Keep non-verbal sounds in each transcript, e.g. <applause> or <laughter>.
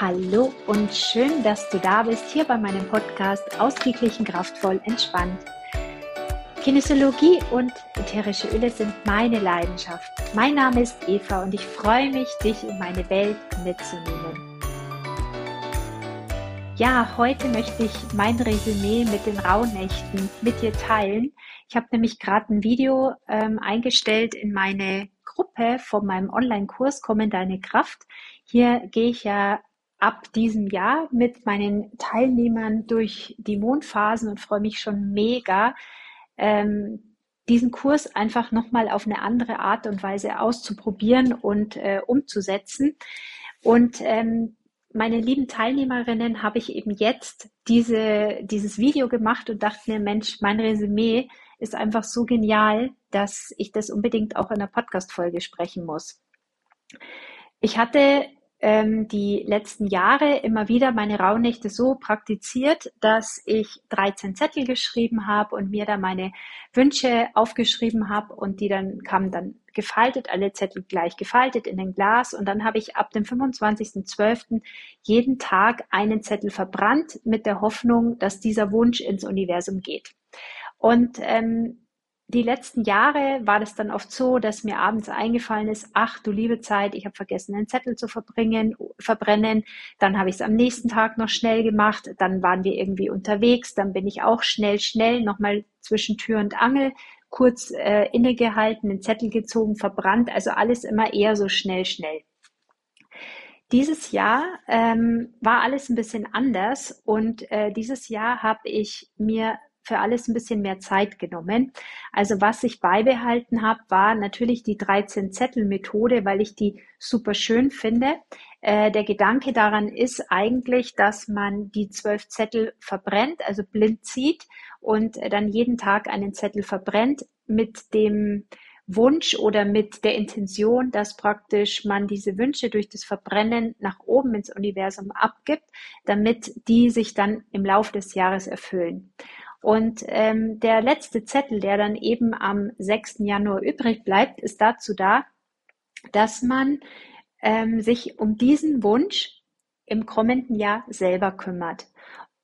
Hallo und schön, dass du da bist hier bei meinem Podcast Ausgeglichen, kraftvoll, entspannt. Kinesiologie und ätherische Öle sind meine Leidenschaft. Mein Name ist Eva und ich freue mich, dich in meine Welt mitzunehmen. Ja, heute möchte ich mein Resümee mit den Rauhnächten mit dir teilen. Ich habe nämlich gerade ein Video ähm, eingestellt in meine Gruppe von meinem Online-Kurs Komm in deine Kraft. Hier gehe ich ja ab diesem Jahr mit meinen Teilnehmern durch die Mondphasen und freue mich schon mega, ähm, diesen Kurs einfach nochmal auf eine andere Art und Weise auszuprobieren und äh, umzusetzen. Und ähm, meine lieben Teilnehmerinnen habe ich eben jetzt diese, dieses Video gemacht und dachte mir, Mensch, mein Resümee ist einfach so genial, dass ich das unbedingt auch in der Podcast-Folge sprechen muss. Ich hatte ähm, die letzten Jahre immer wieder meine Rauhnächte so praktiziert, dass ich 13 Zettel geschrieben habe und mir da meine Wünsche aufgeschrieben habe und die dann kamen dann gefaltet, alle Zettel gleich gefaltet in ein Glas und dann habe ich ab dem 25.12. jeden Tag einen Zettel verbrannt mit der Hoffnung, dass dieser Wunsch ins Universum geht. Und ähm, die letzten Jahre war das dann oft so, dass mir abends eingefallen ist, ach du liebe Zeit, ich habe vergessen, einen Zettel zu verbringen, verbrennen. Dann habe ich es am nächsten Tag noch schnell gemacht. Dann waren wir irgendwie unterwegs. Dann bin ich auch schnell, schnell nochmal zwischen Tür und Angel kurz äh, innegehalten, den Zettel gezogen, verbrannt. Also alles immer eher so schnell, schnell. Dieses Jahr ähm, war alles ein bisschen anders und äh, dieses Jahr habe ich mir für alles ein bisschen mehr Zeit genommen. Also was ich beibehalten habe, war natürlich die 13 Zettel Methode, weil ich die super schön finde. Äh, der Gedanke daran ist eigentlich, dass man die zwölf Zettel verbrennt, also blind zieht und dann jeden Tag einen Zettel verbrennt mit dem Wunsch oder mit der Intention, dass praktisch man diese Wünsche durch das Verbrennen nach oben ins Universum abgibt, damit die sich dann im Laufe des Jahres erfüllen. Und ähm, der letzte Zettel, der dann eben am 6. Januar übrig bleibt, ist dazu da, dass man ähm, sich um diesen Wunsch im kommenden Jahr selber kümmert.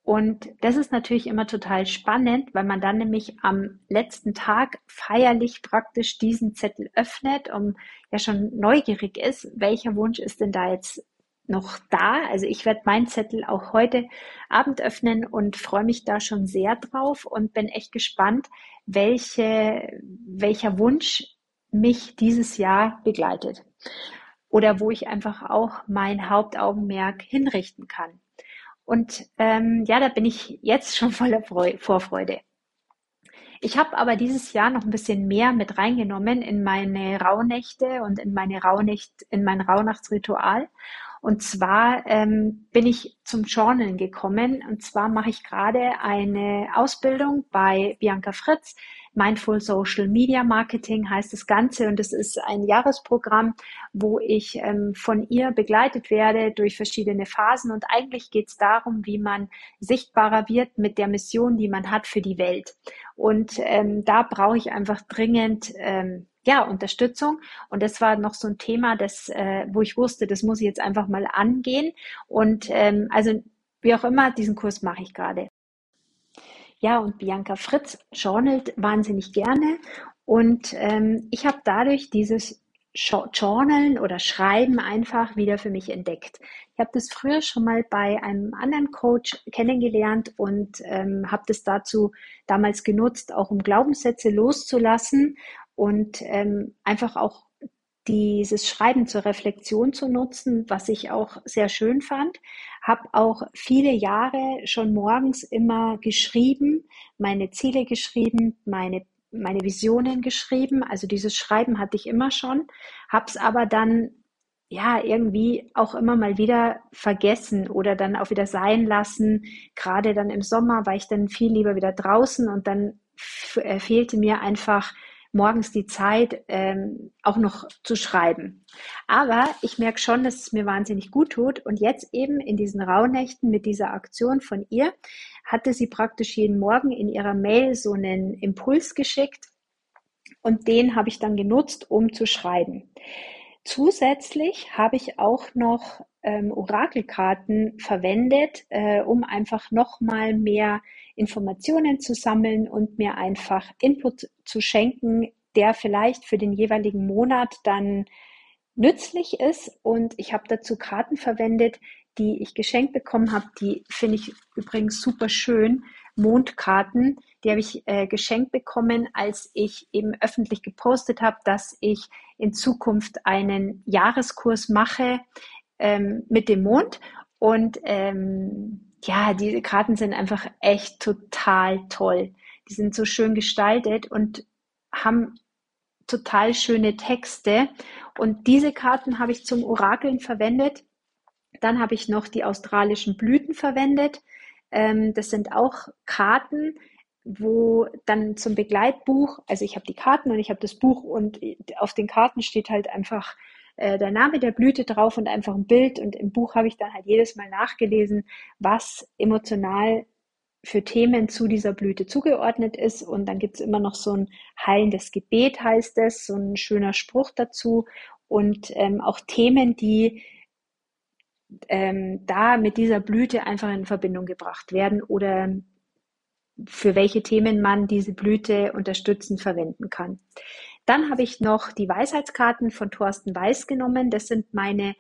Und das ist natürlich immer total spannend, weil man dann nämlich am letzten Tag feierlich praktisch diesen Zettel öffnet, um ja schon neugierig ist, welcher Wunsch ist denn da jetzt noch da. Also ich werde meinen Zettel auch heute Abend öffnen und freue mich da schon sehr drauf und bin echt gespannt, welche, welcher Wunsch mich dieses Jahr begleitet. Oder wo ich einfach auch mein Hauptaugenmerk hinrichten kann. Und ähm, ja, da bin ich jetzt schon voller Freu Vorfreude. Ich habe aber dieses Jahr noch ein bisschen mehr mit reingenommen in meine Rauhnächte und in meine Rauhnacht, in mein Rauhnachtsritual und zwar ähm, bin ich zum Journalen gekommen. Und zwar mache ich gerade eine Ausbildung bei Bianca Fritz. Mindful Social Media Marketing heißt das Ganze und es ist ein Jahresprogramm, wo ich ähm, von ihr begleitet werde durch verschiedene Phasen und eigentlich geht es darum, wie man sichtbarer wird mit der Mission, die man hat für die Welt. Und ähm, da brauche ich einfach dringend ähm, ja, Unterstützung. Und das war noch so ein Thema, das, äh, wo ich wusste, das muss ich jetzt einfach mal angehen. Und ähm, also wie auch immer, diesen Kurs mache ich gerade. Ja, und Bianca Fritz journalt wahnsinnig gerne. Und ähm, ich habe dadurch dieses Journalen oder Schreiben einfach wieder für mich entdeckt. Ich habe das früher schon mal bei einem anderen Coach kennengelernt und ähm, habe das dazu damals genutzt, auch um Glaubenssätze loszulassen und ähm, einfach auch dieses Schreiben zur Reflexion zu nutzen, was ich auch sehr schön fand. Habe auch viele Jahre schon morgens immer geschrieben, meine Ziele geschrieben, meine meine Visionen geschrieben. Also dieses Schreiben hatte ich immer schon, habe es aber dann ja irgendwie auch immer mal wieder vergessen oder dann auch wieder sein lassen. Gerade dann im Sommer war ich dann viel lieber wieder draußen und dann äh, fehlte mir einfach morgens die Zeit, ähm, auch noch zu schreiben. Aber ich merke schon, dass es mir wahnsinnig gut tut. Und jetzt eben in diesen Rauhnächten mit dieser Aktion von ihr, hatte sie praktisch jeden Morgen in ihrer Mail so einen Impuls geschickt. Und den habe ich dann genutzt, um zu schreiben. Zusätzlich habe ich auch noch ähm, Orakelkarten verwendet, äh, um einfach noch mal mehr Informationen zu sammeln und mir einfach Input zu schenken, der vielleicht für den jeweiligen Monat dann nützlich ist. Und ich habe dazu Karten verwendet, die ich geschenkt bekommen habe. Die finde ich übrigens super schön. Mondkarten, die habe ich äh, geschenkt bekommen, als ich eben öffentlich gepostet habe, dass ich in Zukunft einen Jahreskurs mache ähm, mit dem Mond. Und ähm, ja, diese Karten sind einfach echt total toll. Die sind so schön gestaltet und haben total schöne Texte. Und diese Karten habe ich zum Orakeln verwendet. Dann habe ich noch die australischen Blüten verwendet. Ähm, das sind auch Karten, wo dann zum Begleitbuch, also ich habe die Karten und ich habe das Buch und auf den Karten steht halt einfach äh, der Name der Blüte drauf und einfach ein Bild. Und im Buch habe ich dann halt jedes Mal nachgelesen, was emotional für Themen zu dieser Blüte zugeordnet ist. Und dann gibt es immer noch so ein heilendes Gebet, heißt es, so ein schöner Spruch dazu. Und ähm, auch Themen, die ähm, da mit dieser Blüte einfach in Verbindung gebracht werden oder für welche Themen man diese Blüte unterstützend verwenden kann. Dann habe ich noch die Weisheitskarten von Thorsten Weiß genommen. Das sind meine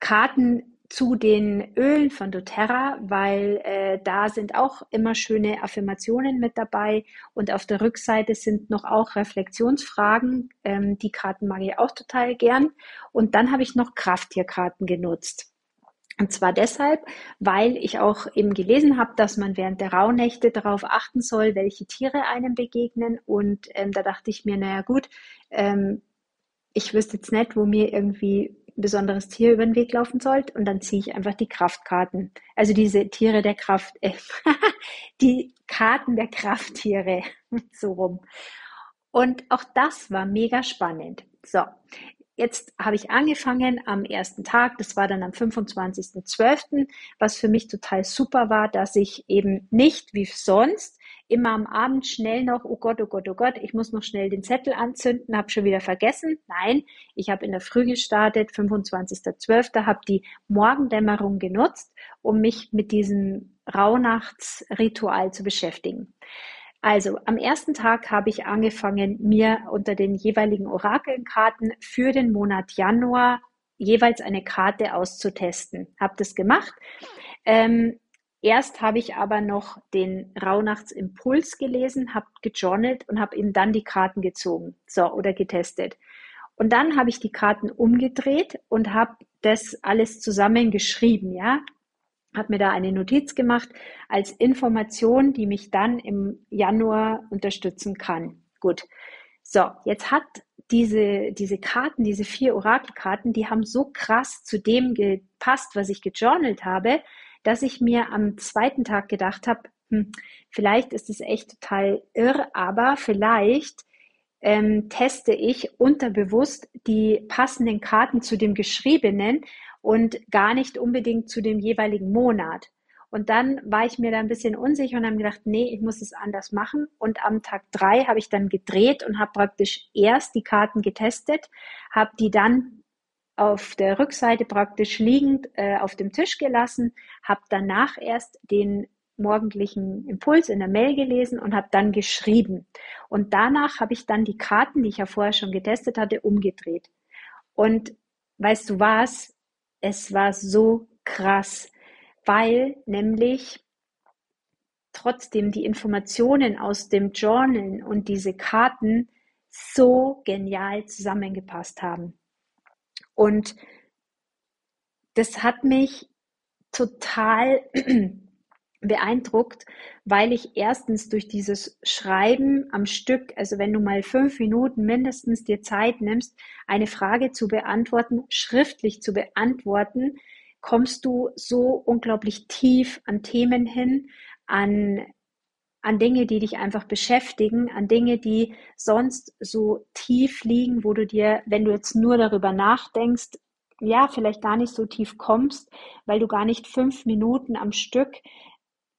Karten zu den Ölen von doTERRA, weil äh, da sind auch immer schöne Affirmationen mit dabei und auf der Rückseite sind noch auch Reflexionsfragen. Ähm, die Karten mag ich auch total gern. Und dann habe ich noch Krafttierkarten genutzt. Und zwar deshalb, weil ich auch eben gelesen habe, dass man während der Rauhnächte darauf achten soll, welche Tiere einem begegnen. Und ähm, da dachte ich mir, naja gut, ähm, ich wüsste jetzt nicht, wo mir irgendwie ein besonderes Tier über den Weg laufen sollte. Und dann ziehe ich einfach die Kraftkarten. Also diese Tiere der Kraft, äh, <laughs> die Karten der Krafttiere, <laughs> so rum. Und auch das war mega spannend. So, Jetzt habe ich angefangen am ersten Tag, das war dann am 25.12., was für mich total super war, dass ich eben nicht wie sonst immer am Abend schnell noch, oh Gott, oh Gott, oh Gott, ich muss noch schnell den Zettel anzünden, habe schon wieder vergessen. Nein, ich habe in der Früh gestartet, 25.12., habe die Morgendämmerung genutzt, um mich mit diesem Rauhnachtsritual zu beschäftigen. Also am ersten Tag habe ich angefangen, mir unter den jeweiligen Orakelkarten für den Monat Januar jeweils eine Karte auszutesten. Habe das gemacht. Ähm, erst habe ich aber noch den Rauhnachtsimpuls gelesen, habe gejournalt und habe eben dann die Karten gezogen, so oder getestet. Und dann habe ich die Karten umgedreht und habe das alles zusammengeschrieben, ja habe mir da eine Notiz gemacht als Information, die mich dann im Januar unterstützen kann. Gut. So, jetzt hat diese, diese Karten, diese vier Orakelkarten, die haben so krass zu dem gepasst, was ich gejournalt habe, dass ich mir am zweiten Tag gedacht habe, hm, vielleicht ist es echt total irr, aber vielleicht ähm, teste ich unterbewusst die passenden Karten zu dem Geschriebenen und gar nicht unbedingt zu dem jeweiligen Monat. Und dann war ich mir da ein bisschen unsicher und habe gedacht, nee, ich muss es anders machen. Und am Tag drei habe ich dann gedreht und habe praktisch erst die Karten getestet, habe die dann auf der Rückseite praktisch liegend äh, auf dem Tisch gelassen, habe danach erst den morgendlichen Impuls in der Mail gelesen und habe dann geschrieben. Und danach habe ich dann die Karten, die ich ja vorher schon getestet hatte, umgedreht. Und weißt du was? Es war so krass, weil nämlich trotzdem die Informationen aus dem Journal und diese Karten so genial zusammengepasst haben. Und das hat mich total <clears throat> beeindruckt, weil ich erstens durch dieses Schreiben am Stück, also wenn du mal fünf Minuten mindestens dir Zeit nimmst, eine Frage zu beantworten, schriftlich zu beantworten, kommst du so unglaublich tief an Themen hin, an, an Dinge, die dich einfach beschäftigen, an Dinge, die sonst so tief liegen, wo du dir, wenn du jetzt nur darüber nachdenkst, ja, vielleicht gar nicht so tief kommst, weil du gar nicht fünf Minuten am Stück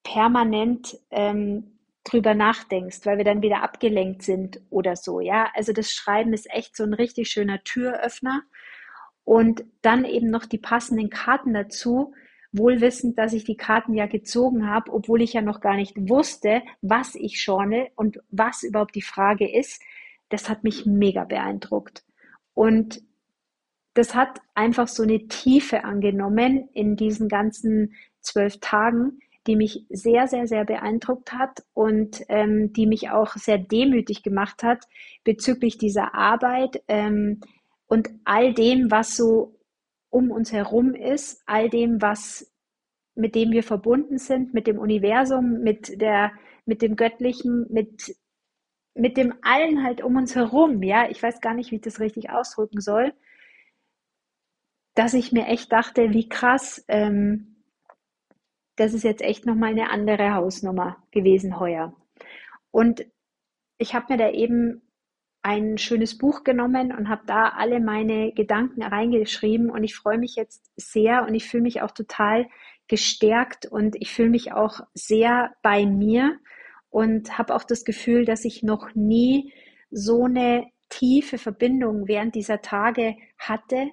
permanent ähm, drüber nachdenkst, weil wir dann wieder abgelenkt sind oder so. Ja, also das Schreiben ist echt so ein richtig schöner Türöffner und dann eben noch die passenden Karten dazu, wohl wissend, dass ich die Karten ja gezogen habe, obwohl ich ja noch gar nicht wusste, was ich schorne und was überhaupt die Frage ist. Das hat mich mega beeindruckt. Und das hat einfach so eine Tiefe angenommen in diesen ganzen zwölf Tagen, die mich sehr, sehr, sehr beeindruckt hat und ähm, die mich auch sehr demütig gemacht hat bezüglich dieser Arbeit ähm, und all dem, was so um uns herum ist, all dem, was mit dem wir verbunden sind, mit dem Universum, mit der, mit dem Göttlichen, mit, mit dem allen halt um uns herum, ja, ich weiß gar nicht, wie ich das richtig ausdrücken soll, dass ich mir echt dachte, wie krass, ähm, das ist jetzt echt nochmal eine andere Hausnummer gewesen heuer. Und ich habe mir da eben ein schönes Buch genommen und habe da alle meine Gedanken reingeschrieben und ich freue mich jetzt sehr und ich fühle mich auch total gestärkt und ich fühle mich auch sehr bei mir und habe auch das Gefühl, dass ich noch nie so eine tiefe Verbindung während dieser Tage hatte,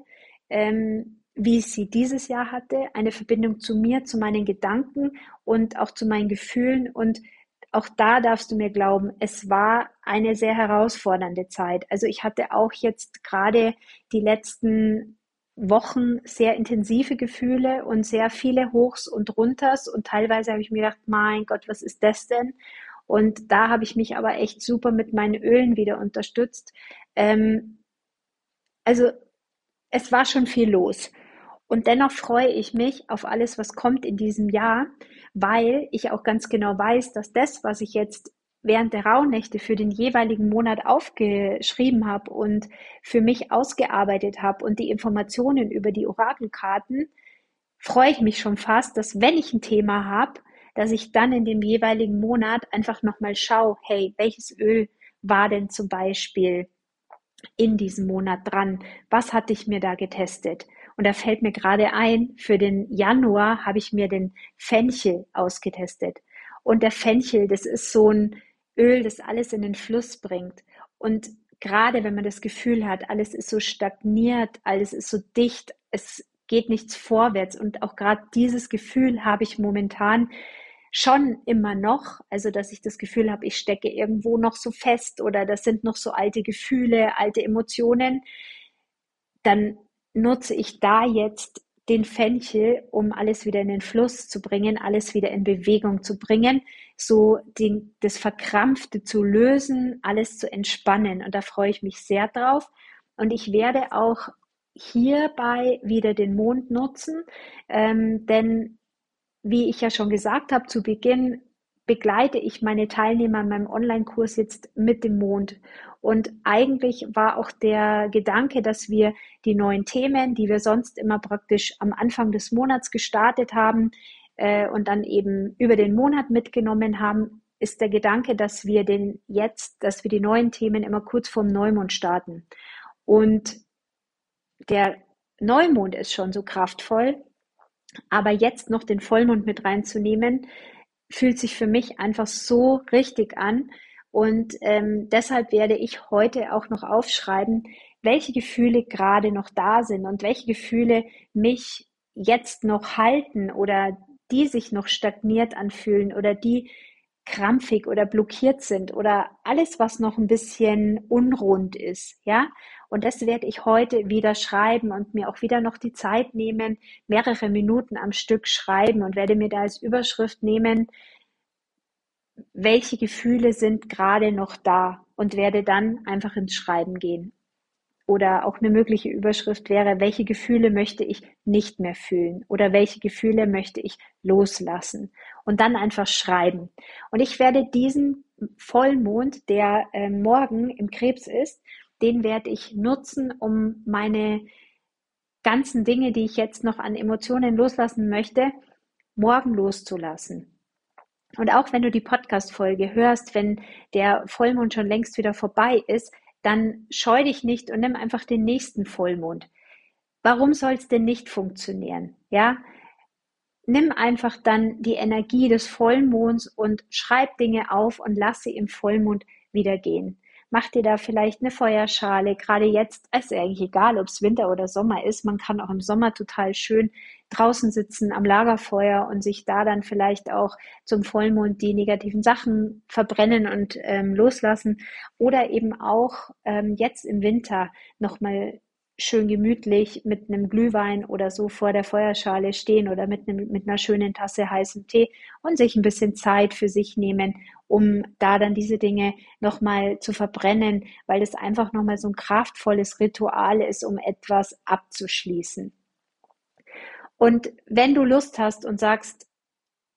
ähm, wie ich sie dieses Jahr hatte. Eine Verbindung zu mir, zu meinen Gedanken und auch zu meinen Gefühlen und auch da darfst du mir glauben, es war eine sehr herausfordernde Zeit. Also ich hatte auch jetzt gerade die letzten Wochen sehr intensive Gefühle und sehr viele Hochs und Runters und teilweise habe ich mir gedacht, mein Gott, was ist das denn? Und da habe ich mich aber echt super mit meinen Ölen wieder unterstützt. Ähm, also es war schon viel los. Und dennoch freue ich mich auf alles, was kommt in diesem Jahr, weil ich auch ganz genau weiß, dass das, was ich jetzt während der Rauhnächte für den jeweiligen Monat aufgeschrieben habe und für mich ausgearbeitet habe und die Informationen über die Orakelkarten, freue ich mich schon fast, dass wenn ich ein Thema habe, dass ich dann in dem jeweiligen Monat einfach nochmal schaue, hey, welches Öl war denn zum Beispiel in diesem Monat dran? Was hatte ich mir da getestet? Und da fällt mir gerade ein, für den Januar habe ich mir den Fenchel ausgetestet. Und der Fenchel, das ist so ein Öl, das alles in den Fluss bringt. Und gerade wenn man das Gefühl hat, alles ist so stagniert, alles ist so dicht, es geht nichts vorwärts. Und auch gerade dieses Gefühl habe ich momentan schon immer noch, also dass ich das Gefühl habe, ich stecke irgendwo noch so fest oder das sind noch so alte Gefühle, alte Emotionen, dann nutze ich da jetzt den Fenchel, um alles wieder in den Fluss zu bringen, alles wieder in Bewegung zu bringen, so den, das Verkrampfte zu lösen, alles zu entspannen. Und da freue ich mich sehr drauf. Und ich werde auch hierbei wieder den Mond nutzen, ähm, denn wie ich ja schon gesagt habe zu Beginn, begleite ich meine Teilnehmer in meinem Online-Kurs jetzt mit dem Mond. Und eigentlich war auch der Gedanke, dass wir die neuen Themen, die wir sonst immer praktisch am Anfang des Monats gestartet haben äh, und dann eben über den Monat mitgenommen haben, ist der Gedanke, dass wir den jetzt, dass wir die neuen Themen immer kurz vorm Neumond starten. Und der Neumond ist schon so kraftvoll, aber jetzt noch den Vollmond mit reinzunehmen, fühlt sich für mich einfach so richtig an. Und ähm, deshalb werde ich heute auch noch aufschreiben, welche Gefühle gerade noch da sind und welche Gefühle mich jetzt noch halten oder die sich noch stagniert anfühlen oder die krampfig oder blockiert sind oder alles, was noch ein bisschen unrund ist, ja. Und das werde ich heute wieder schreiben und mir auch wieder noch die Zeit nehmen, mehrere Minuten am Stück schreiben und werde mir da als Überschrift nehmen, welche Gefühle sind gerade noch da und werde dann einfach ins Schreiben gehen. Oder auch eine mögliche Überschrift wäre, welche Gefühle möchte ich nicht mehr fühlen oder welche Gefühle möchte ich loslassen und dann einfach schreiben. Und ich werde diesen Vollmond, der äh, morgen im Krebs ist, den werde ich nutzen, um meine ganzen Dinge, die ich jetzt noch an Emotionen loslassen möchte, morgen loszulassen. Und auch wenn du die Podcast-Folge hörst, wenn der Vollmond schon längst wieder vorbei ist, dann scheu dich nicht und nimm einfach den nächsten Vollmond. Warum soll es denn nicht funktionieren? Ja, nimm einfach dann die Energie des Vollmonds und schreib Dinge auf und lass sie im Vollmond wieder gehen. Mach dir da vielleicht eine Feuerschale. Gerade jetzt ist eigentlich egal, ob es Winter oder Sommer ist. Man kann auch im Sommer total schön draußen sitzen am Lagerfeuer und sich da dann vielleicht auch zum Vollmond die negativen Sachen verbrennen und ähm, loslassen. Oder eben auch ähm, jetzt im Winter nochmal schön gemütlich mit einem Glühwein oder so vor der Feuerschale stehen oder mit, einem, mit einer schönen Tasse heißen Tee und sich ein bisschen Zeit für sich nehmen, um da dann diese Dinge nochmal zu verbrennen, weil das einfach nochmal so ein kraftvolles Ritual ist, um etwas abzuschließen. Und wenn du Lust hast und sagst,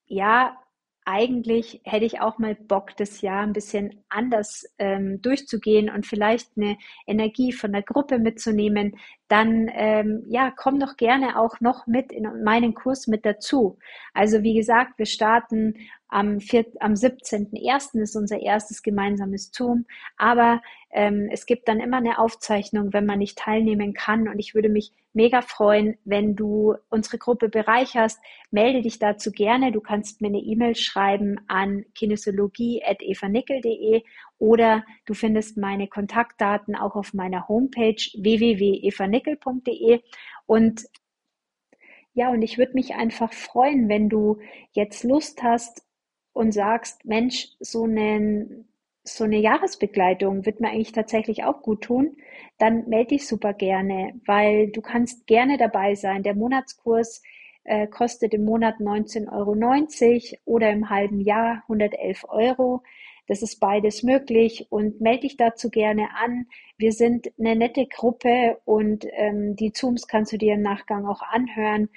ja, eigentlich hätte ich auch mal Bock, das Jahr ein bisschen anders ähm, durchzugehen und vielleicht eine Energie von der Gruppe mitzunehmen, dann ähm, ja, komm doch gerne auch noch mit in meinen Kurs mit dazu. Also wie gesagt, wir starten am, am 17.01. ist unser erstes gemeinsames Zoom, aber ähm, es gibt dann immer eine Aufzeichnung, wenn man nicht teilnehmen kann und ich würde mich mega freuen, wenn du unsere Gruppe bereicherst. Melde dich dazu gerne. Du kannst mir eine E-Mail schreiben an kinesiologie.evanickel.de oder du findest meine Kontaktdaten auch auf meiner Homepage www.evanickel.de und ja, und ich würde mich einfach freuen, wenn du jetzt Lust hast und sagst, Mensch, so einen so eine Jahresbegleitung wird mir eigentlich tatsächlich auch gut tun, dann melde dich super gerne, weil du kannst gerne dabei sein. Der Monatskurs äh, kostet im Monat 19,90 Euro oder im halben Jahr 111 Euro. Das ist beides möglich und melde dich dazu gerne an. Wir sind eine nette Gruppe und ähm, die Zooms kannst du dir im Nachgang auch anhören.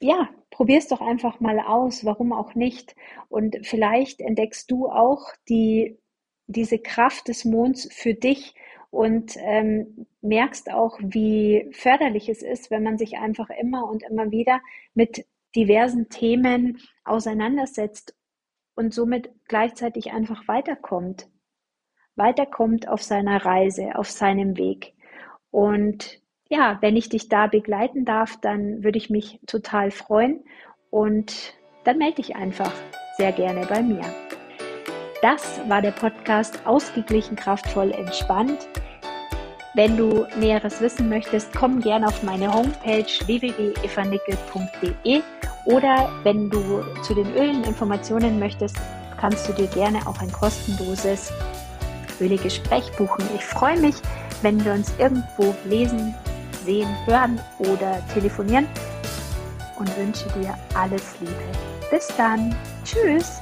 Ja, probier's doch einfach mal aus, warum auch nicht. Und vielleicht entdeckst du auch die diese Kraft des Monds für dich und ähm, merkst auch, wie förderlich es ist, wenn man sich einfach immer und immer wieder mit diversen Themen auseinandersetzt und somit gleichzeitig einfach weiterkommt. Weiterkommt auf seiner Reise, auf seinem Weg. Und ja, wenn ich dich da begleiten darf, dann würde ich mich total freuen und dann melde dich einfach sehr gerne bei mir. Das war der Podcast Ausgeglichen, kraftvoll, entspannt. Wenn du Näheres wissen möchtest, komm gerne auf meine Homepage www.evanickel.de oder wenn du zu den Ölen Informationen möchtest, kannst du dir gerne auch ein kostenloses Ölegespräch buchen. Ich freue mich, wenn wir uns irgendwo lesen, sehen, hören oder telefonieren und wünsche dir alles Liebe. Bis dann. Tschüss.